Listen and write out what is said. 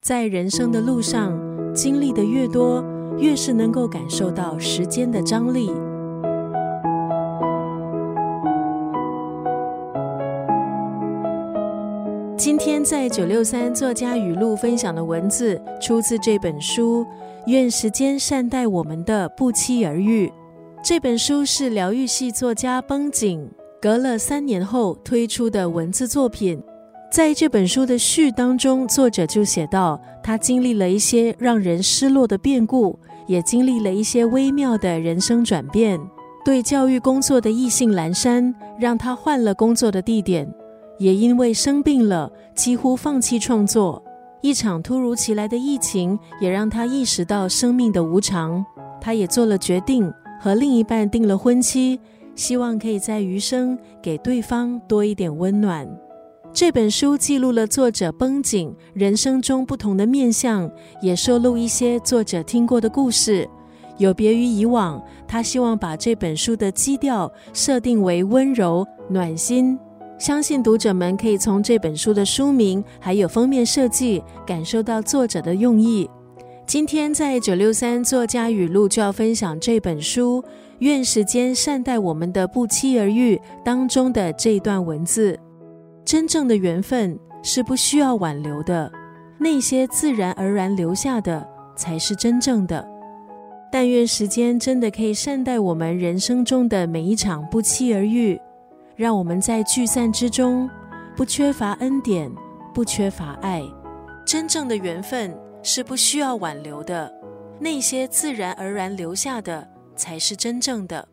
在人生的路上，经历的越多，越是能够感受到时间的张力。今天在九六三作家语录分享的文字，出自这本书《愿时间善待我们的不期而遇》。这本书是疗愈系作家绷紧隔了三年后推出的文字作品。在这本书的序当中，作者就写到，他经历了一些让人失落的变故，也经历了一些微妙的人生转变。对教育工作的意兴阑珊，让他换了工作的地点。也因为生病了，几乎放弃创作。一场突如其来的疫情，也让他意识到生命的无常。他也做了决定，和另一半订了婚期，希望可以在余生给对方多一点温暖。这本书记录了作者绷紧人生中不同的面相，也收录一些作者听过的故事。有别于以往，他希望把这本书的基调设定为温柔暖心。相信读者们可以从这本书的书名还有封面设计感受到作者的用意。今天在九六三作家语录就要分享这本书《愿时间善待我们的不期而遇》当中的这一段文字：真正的缘分是不需要挽留的，那些自然而然留下的才是真正的。但愿时间真的可以善待我们人生中的每一场不期而遇。让我们在聚散之中，不缺乏恩典，不缺乏爱。真正的缘分是不需要挽留的，那些自然而然留下的，才是真正的。